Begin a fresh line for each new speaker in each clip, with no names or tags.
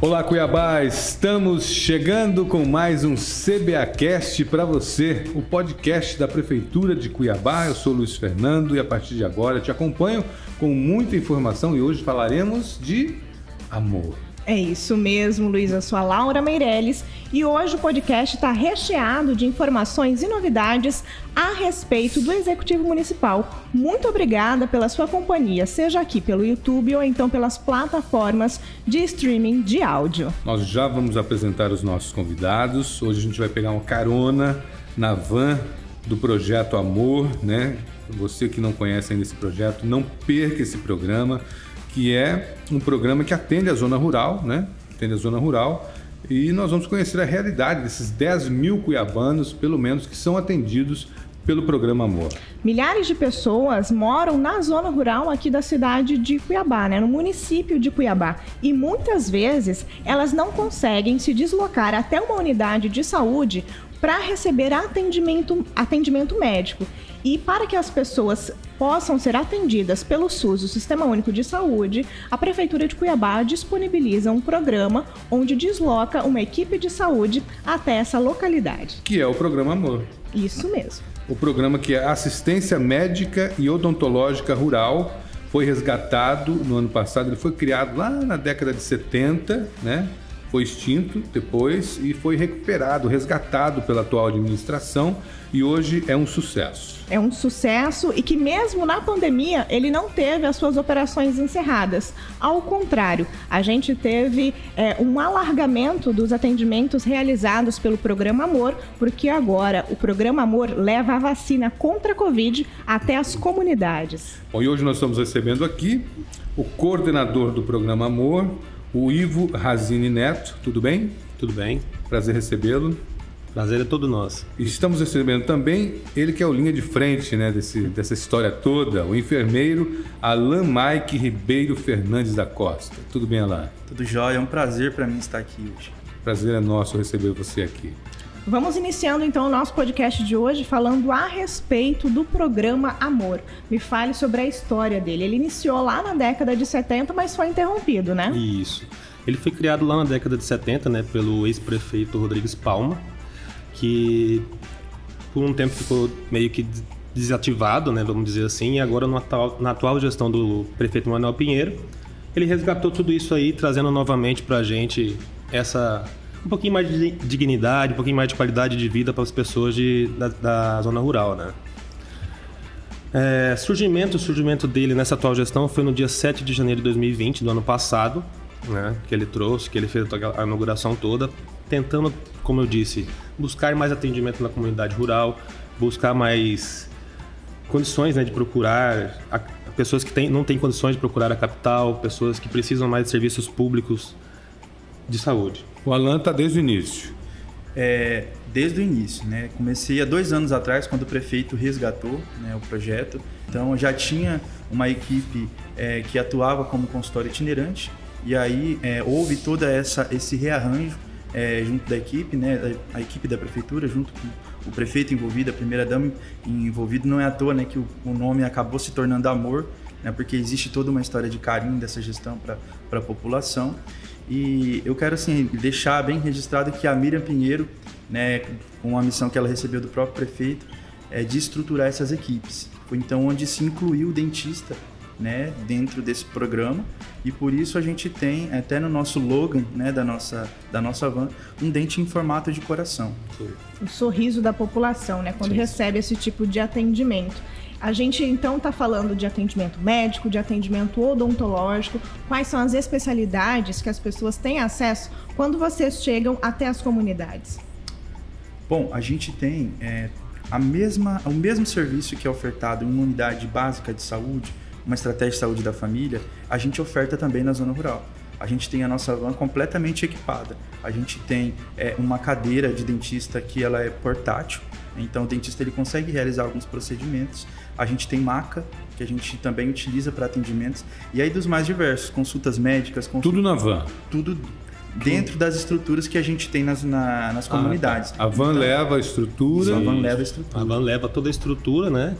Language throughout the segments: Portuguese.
Olá Cuiabá, estamos chegando com mais um CBAcast para você, o podcast da Prefeitura de Cuiabá. Eu sou Luiz Fernando e a partir de agora te acompanho com muita informação e hoje falaremos de amor.
É isso mesmo, Luiz. Eu sou a Laura Meirelles e hoje o podcast está recheado de informações e novidades a respeito do Executivo Municipal. Muito obrigada pela sua companhia, seja aqui pelo YouTube ou então pelas plataformas de streaming de áudio.
Nós já vamos apresentar os nossos convidados. Hoje a gente vai pegar uma carona na van do projeto Amor, né? Você que não conhece ainda esse projeto, não perca esse programa que é um programa que atende a zona rural, né? Atende a zona rural. E nós vamos conhecer a realidade desses 10 mil cuiabanos, pelo menos, que são atendidos pelo programa Amor.
Milhares de pessoas moram na zona rural aqui da cidade de Cuiabá, né, no município de Cuiabá, e muitas vezes elas não conseguem se deslocar até uma unidade de saúde para receber atendimento, atendimento médico. E para que as pessoas possam ser atendidas pelo SUS, o Sistema Único de Saúde, a Prefeitura de Cuiabá disponibiliza um programa onde desloca uma equipe de saúde até essa localidade.
Que é o programa Amor.
Isso mesmo.
O programa que é Assistência Médica e Odontológica Rural foi resgatado no ano passado, ele foi criado lá na década de 70, né? Foi extinto depois e foi recuperado, resgatado pela atual administração e hoje é um sucesso.
É um sucesso e que mesmo na pandemia ele não teve as suas operações encerradas. Ao contrário, a gente teve é, um alargamento dos atendimentos realizados pelo Programa Amor, porque agora o Programa Amor leva a vacina contra a Covid até as comunidades.
Bom, e hoje nós estamos recebendo aqui o coordenador do Programa Amor, o Ivo Razini Neto. Tudo bem?
Tudo bem.
Prazer recebê-lo.
Prazer é todo nosso.
E estamos recebendo também ele que é o linha de frente né, desse, dessa história toda, o enfermeiro Alain Mike Ribeiro Fernandes da Costa. Tudo bem, Alain?
Tudo jóia, é um prazer para mim estar aqui hoje.
Prazer é nosso receber você aqui.
Vamos iniciando então o nosso podcast de hoje falando a respeito do programa Amor. Me fale sobre a história dele. Ele iniciou lá na década de 70, mas foi interrompido, né?
Isso. Ele foi criado lá na década de 70, né, pelo ex-prefeito Rodrigues Palma, que por um tempo ficou meio que desativado, né, vamos dizer assim, e agora atual, na atual gestão do prefeito Manuel Pinheiro, ele resgatou tudo isso aí, trazendo novamente para a gente essa um pouquinho mais de dignidade, um pouquinho mais de qualidade de vida para as pessoas de, da, da zona rural, né? É, surgimento, o surgimento dele nessa atual gestão foi no dia 7 de janeiro de 2020, do ano passado, né, que ele trouxe, que ele fez a inauguração toda, tentando, como eu disse, buscar mais atendimento na comunidade rural, buscar mais condições né, de procurar a, pessoas que tem, não têm condições de procurar a capital, pessoas que precisam mais de serviços públicos de saúde.
O Alan está desde o início.
É, desde o início, né? Comecei há dois anos atrás, quando o prefeito resgatou né, o projeto. Então, já tinha uma equipe é, que atuava como consultório itinerante. E aí é, houve toda essa esse rearranjo é, junto da equipe, né? A, a, equipe da prefeitura, junto com o prefeito envolvido, a primeira dama envolvida. Não é à toa, né, que o, o nome acabou se tornando Amor, né? Porque existe toda uma história de carinho dessa gestão para a população. E eu quero assim deixar bem registrado que a Miriam Pinheiro, né, com a missão que ela recebeu do próprio prefeito, é de estruturar essas equipes. Foi então onde se incluiu o dentista, né, dentro desse programa. E por isso a gente tem até no nosso logo, né, da nossa da nossa van, um dente em formato de coração.
O sorriso da população, né, quando Sim. recebe esse tipo de atendimento. A gente então está falando de atendimento médico, de atendimento odontológico, quais são as especialidades que as pessoas têm acesso quando vocês chegam até as comunidades?
Bom, a gente tem é, a mesma, o mesmo serviço que é ofertado em uma unidade básica de saúde, uma estratégia de saúde da família, a gente oferta também na zona rural. A gente tem a nossa van completamente equipada. A gente tem é, uma cadeira de dentista que ela é portátil, então o dentista ele consegue realizar alguns procedimentos a gente tem maca, que a gente também utiliza para atendimentos. E aí dos mais diversos, consultas médicas. Consultas,
tudo na van.
Tudo dentro das estruturas que a gente tem nas, na, nas comunidades.
Ah, tá. A van então, leva a estrutura.
Sim,
a
van leva a estrutura. A van leva toda a estrutura, né?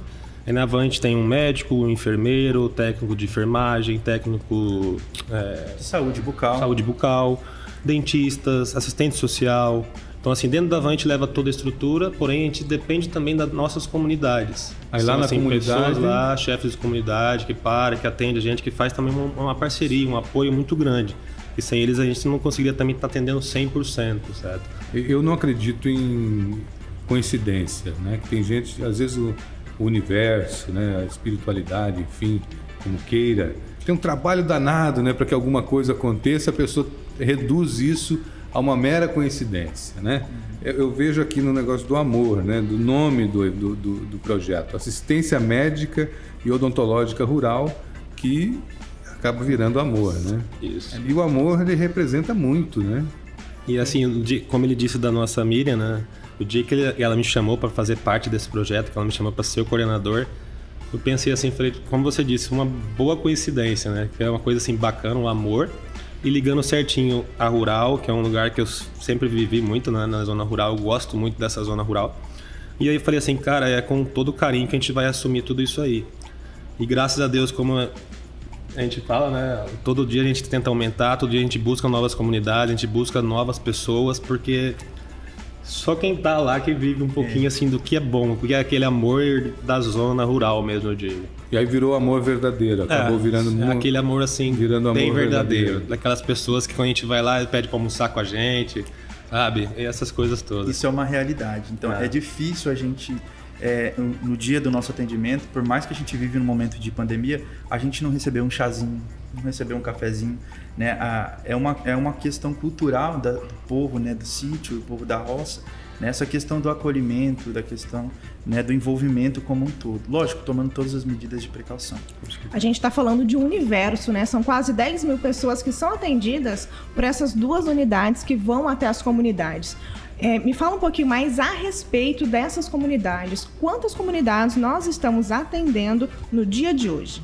Aí na van a gente tem um médico, um enfermeiro, técnico de enfermagem, técnico é,
saúde bucal,
saúde bucal, dentistas, assistente social. Então, assim, dentro da van a gente leva toda a estrutura, porém a gente depende também das nossas comunidades.
Aí lá
São,
na
assim,
comunidade-
pessoas lá, chefes de comunidade, que para, que atende a gente, que faz também uma, uma parceria, um apoio muito grande. E sem eles a gente não conseguiria também estar atendendo 100%, certo?
Eu não acredito em coincidência, né? Que tem gente, às vezes o, o universo, né? A espiritualidade, enfim, como queira, tem um trabalho danado, né? Para que alguma coisa aconteça, a pessoa reduz isso a uma mera coincidência, né? Eu, eu vejo aqui no negócio do amor, né? Do nome do, do, do, projeto, assistência médica e odontológica rural, que acaba virando amor, né?
Isso.
E o amor ele representa muito, né?
E assim, como ele disse da nossa Miriam, né? O dia que ela me chamou para fazer parte desse projeto, que ela me chamou para ser o coordenador, eu pensei assim, falei, como você disse, uma boa coincidência, né? Que é uma coisa assim bacana, um amor. E ligando certinho a rural, que é um lugar que eu sempre vivi muito né, na zona rural, eu gosto muito dessa zona rural. E aí eu falei assim, cara, é com todo carinho que a gente vai assumir tudo isso aí. E graças a Deus, como a gente fala, né? Todo dia a gente tenta aumentar, todo dia a gente busca novas comunidades, a gente busca novas pessoas, porque só quem tá lá que vive um pouquinho assim do que é bom, porque é aquele amor da zona rural mesmo, eu digo.
E aí virou amor verdadeiro, acabou
É,
virando
é aquele amor assim,
virando
bem
amor
verdadeiro.
verdadeiro.
Daquelas pessoas que quando a gente vai lá, pede pra almoçar com a gente, sabe? E essas coisas todas.
Isso é uma realidade. Então
É.
é, difícil a gente, é, no dia do nosso atendimento, por mais que a gente vive num momento de pandemia, a gente não receber um chazinho, não receber um cafezinho. Né? A- é, uma, é uma questão cultural da- do povo, né? do sítio, do povo da roça. Né? Essa questão do acolhimento, da questão né? do envolvimento como um todo. Lógico, tomando todas as medidas de precaução.
A gente está falando de um universo, né? São quase 10 mil pessoas que são atendidas por essas duas unidades que vão até as comunidades. É, me fala um pouquinho mais a respeito dessas comunidades. Quantas comunidades nós estamos atendendo no dia de hoje?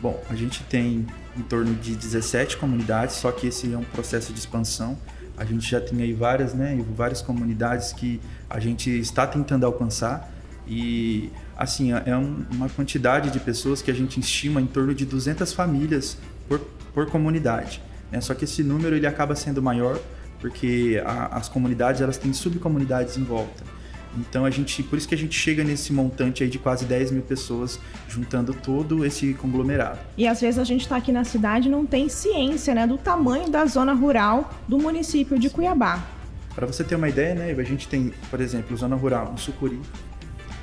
Bom, a gente tem em torno de 17 comunidades, só que esse é um processo de expansão. A gente já tem aí várias, né, várias comunidades que a gente está tentando alcançar e assim, é um- uma quantidade de pessoas que a gente estima em torno de 200 famílias por, por comunidade. Né? Só que esse número ele acaba sendo maior porque a- as comunidades elas têm subcomunidades em volta. Então a gente, por isso que a gente chega nesse montante aí de quase 10 mil pessoas juntando todo esse conglomerado.
E às vezes a gente está aqui na cidade e não tem ciência né, do tamanho da zona rural do município de Cuiabá.
Para você ter uma ideia, né, a gente tem, por exemplo, zona rural no Sucuri,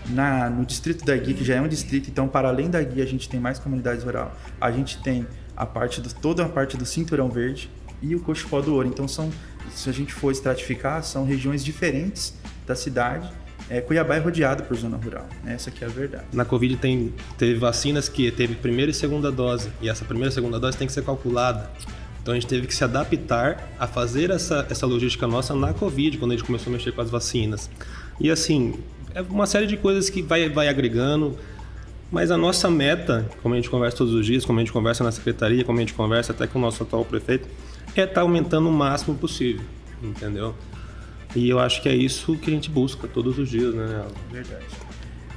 na, no distrito da Guia, que já é um distrito, então para além da Guia a gente tem mais comunidades rural. A gente tem a parte do, toda a parte do Cinturão Verde e o Cochupó do Ouro. Então são, se a gente for estratificar, são regiões diferentes da cidade. É, Cuiabá é rodeado por zona rural, né? essa aqui é a verdade.
Na Covid tem, teve vacinas que teve primeira e segunda dose, e essa primeira e segunda dose tem que ser calculada. Então a gente teve que se adaptar a fazer essa, essa logística nossa na Covid, quando a gente começou a mexer com as vacinas. E assim, é uma série de coisas que vai, vai agregando, mas a nossa meta, como a gente conversa todos os dias, como a gente conversa na secretaria, como a gente conversa até com o nosso atual prefeito, é estar aumentando o máximo possível, entendeu? E eu acho que é isso que a gente busca todos os dias, né?
Verdade.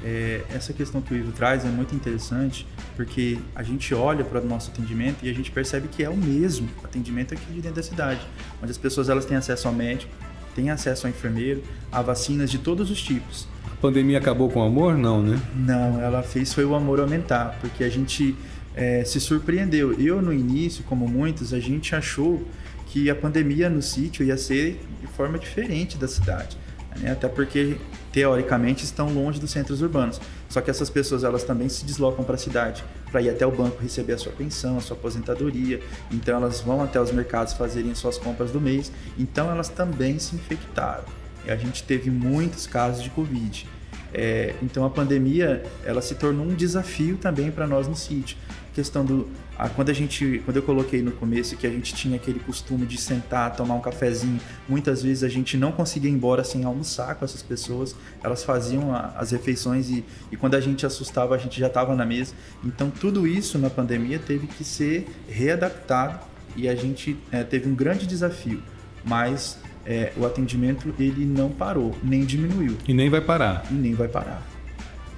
É, essa questão que o Ivo traz é muito interessante porque a gente olha para o nosso atendimento e a gente percebe que é o mesmo atendimento aqui de dentro da cidade, onde as pessoas elas têm acesso ao médico, têm acesso ao enfermeiro, a vacinas de todos os tipos.
A pandemia acabou com o amor? Não, né?
Não, ela fez foi o amor aumentar, porque a gente é, se surpreendeu. Eu, no início, como muitos, a gente achou que a pandemia no sítio ia ser de forma diferente da cidade. Né? Até porque, teoricamente, estão longe dos centros urbanos. Só que essas pessoas elas também se deslocam para a cidade para ir até o banco receber a sua pensão, a sua aposentadoria. Então elas vão até os mercados fazerem suas compras do mês. Então elas também se infectaram. E a gente teve muitos casos de Covid. É, então a pandemia ela se tornou um desafio também para nós no sítio. Questão do a, quando a gente quando eu coloquei no começo que a gente tinha aquele costume de sentar, tomar um cafezinho, muitas vezes a gente não conseguia ir embora sem almoçar com essas pessoas. Elas faziam a, as refeições e, e quando a gente assustava a gente já estava na mesa. Então tudo isso na pandemia teve que ser readaptado e a gente é, teve um grande desafio, mas é, o atendimento ele não parou, nem diminuiu
E nem vai parar.
e nem vai parar.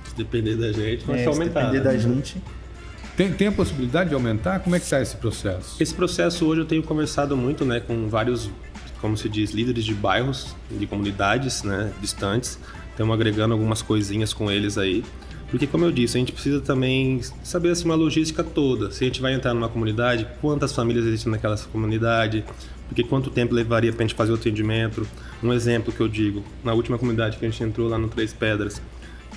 Se depender da gente, vai
É, se
aumentar.
depender
né?
da gente.
Tem, tem a possibilidade de aumentar? Como é que está esse processo?
Esse processo hoje eu tenho conversado muito, né, com vários, como se diz, líderes de bairros, de comunidades, né, distantes. Estamos agregando algumas coisinhas com eles aí. Porque, como eu disse, a gente precisa também saber assim, uma logística toda. Se a gente vai entrar numa comunidade, quantas famílias existem naquela comunidade, porque quanto tempo levaria para a gente fazer o atendimento. Um exemplo que eu digo, na última comunidade que a gente entrou lá no Três Pedras,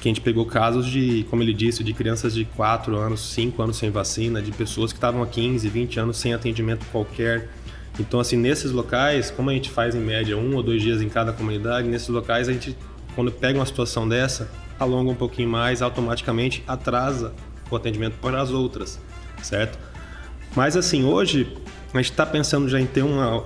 que a gente pegou casos de, como ele disse, de crianças de 4 anos, 5 anos sem vacina, de pessoas que estavam há 15, 20 anos sem atendimento qualquer. Então, assim, nesses locais, como a gente faz em média um ou dois dias em cada comunidade, nesses locais a gente, quando pega uma situação dessa, alonga um pouquinho mais, automaticamente atrasa o atendimento para as outras, certo? Mas, assim, hoje a gente está pensando já em ter uma,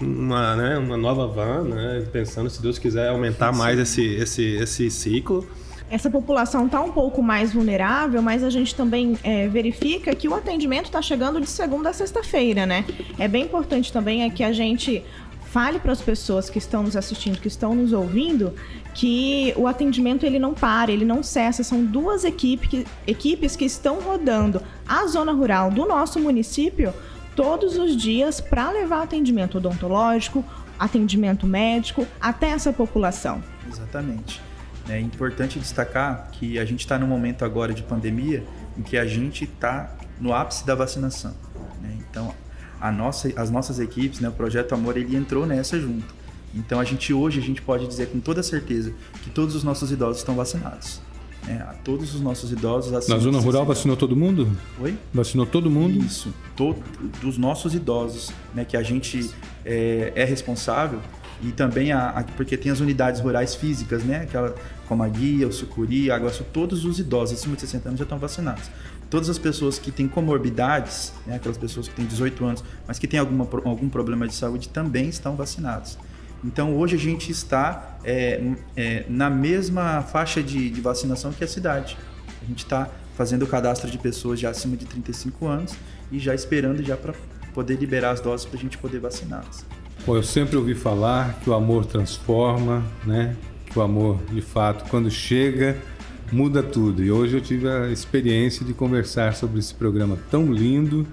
uma, né, uma nova van, né? Pensando, se Deus quiser, aumentar mais esse, esse, esse ciclo.
Essa população está um pouco mais vulnerável, mas a gente também é, verifica que o atendimento está chegando de segunda a sexta-feira, né? É bem importante também é que a gente fale para as pessoas que estão nos assistindo, que estão nos ouvindo, que o atendimento ele não para, ele não cessa. São duas equipe que, equipes que estão rodando a zona rural do nosso município todos os dias para levar atendimento odontológico, atendimento médico até essa população.
Exatamente. É importante destacar que a gente está num momento agora de pandemia em que a gente está no ápice da vacinação. né? Então, a nossa, as nossas equipes, né, o Projeto Amor, ele entrou nessa junto. Então, a gente hoje a gente pode dizer com toda certeza que todos os nossos idosos estão vacinados. né? A todos os nossos idosos
Na zona rural
60
vacinou todo mundo?
Oi?
Vacinou todo mundo?
Isso, todo, dos nossos idosos, né, que a gente é, é responsável e também a, a- porque tem as unidades rurais físicas, né, aquela como a Guia, o Sucuri, a Aguaçu, todos os idosos acima de 60 anos já estão vacinados. Todas as pessoas que têm comorbidades, né, aquelas pessoas que têm 18 anos, mas que têm alguma, algum problema de saúde também estão vacinados. Então hoje a gente está é, é, na mesma faixa de, de vacinação que a cidade. A gente está fazendo o cadastro de pessoas já acima de 35 anos e já esperando já para poder liberar as doses para a gente poder vaciná-las.
Pô, eu sempre ouvi falar que o amor transforma, né? Que o amor, de fato, quando chega, muda tudo. E hoje eu tive a experiência de conversar sobre esse programa tão lindo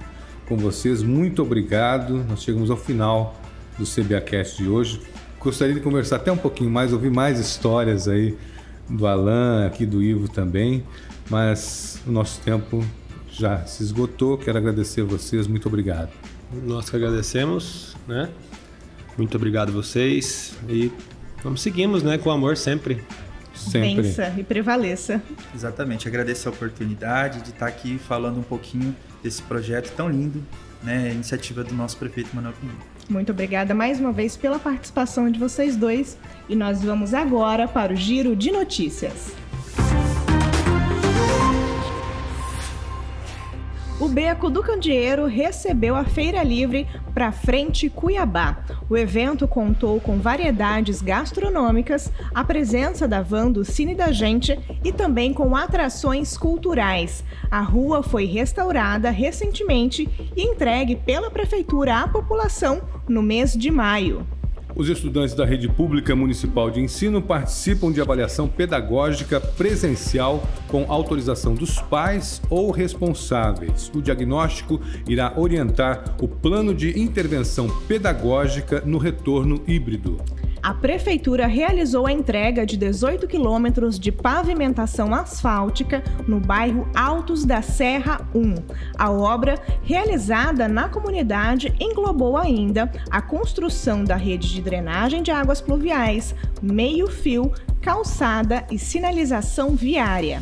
com vocês. Muito obrigado. Nós chegamos ao final do CBAcast de hoje. Gostaria de conversar até um pouquinho mais, ouvir mais histórias aí do Alan, aqui do Ivo também, mas o nosso tempo já se esgotou. Quero agradecer a vocês. Muito obrigado.
Nós que agradecemos, né? Muito obrigado a vocês e vamos seguimos, né, com amor sempre.
Sempre.
Vença e prevaleça.
Exatamente, agradeço a oportunidade de estar aqui falando um pouquinho desse projeto tão lindo, né, iniciativa do nosso prefeito Manuel Pinheiro.
Muito obrigada mais uma vez pela participação de vocês dois. E nós vamos agora para o giro de notícias. O Beco do Candeeiro recebeu a Feira Livre para Frente Cuiabá. O evento contou com variedades gastronômicas, a presença da van do Cine da Gente e também com atrações culturais. A rua foi restaurada recentemente e entregue pela Prefeitura à população no mês de maio.
Os estudantes da rede pública municipal de ensino participam de avaliação pedagógica presencial com autorização dos pais ou responsáveis. O diagnóstico irá orientar o plano de intervenção pedagógica no retorno híbrido.
A prefeitura realizou a entrega de 18 quilômetros de pavimentação asfáltica no bairro Altos da Serra 1. A obra, realizada na comunidade, englobou ainda a construção da rede de drenagem de águas pluviais, meio-fio, calçada e sinalização viária.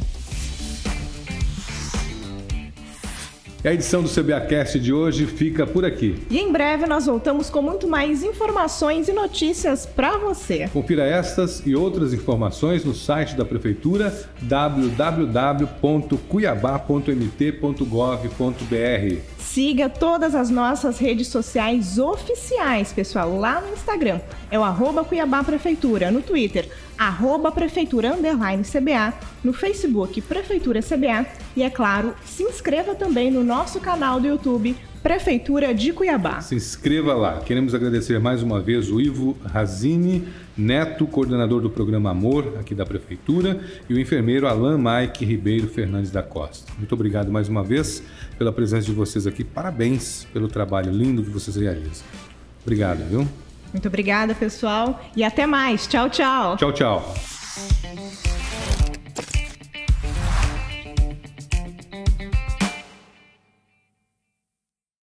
E a edição do CBAcast de hoje fica por aqui.
E em breve nós voltamos com muito mais informações e notícias para você.
Confira estas e outras informações no site da Prefeitura www.cuiabá.mt.gov.br.
Siga todas as nossas redes sociais oficiais, pessoal, lá no Instagram. É o arroba Cuiabá Prefeitura, no Twitter, arroba Prefeitura Underline CBA, no Facebook Prefeitura CBA e, é claro, se inscreva também no nosso canal do YouTube Prefeitura de Cuiabá.
Se inscreva lá. Queremos agradecer mais uma vez o Ivo Razini, neto, coordenador do programa Amor, aqui da Prefeitura, e o enfermeiro Alain Mike Ribeiro Fernandes da Costa. Muito obrigado mais uma vez pela presença de vocês aqui. Parabéns pelo trabalho lindo que vocês realizam. Obrigado, viu?
Muito obrigada, pessoal, e até mais. Tchau, tchau.
Tchau, tchau.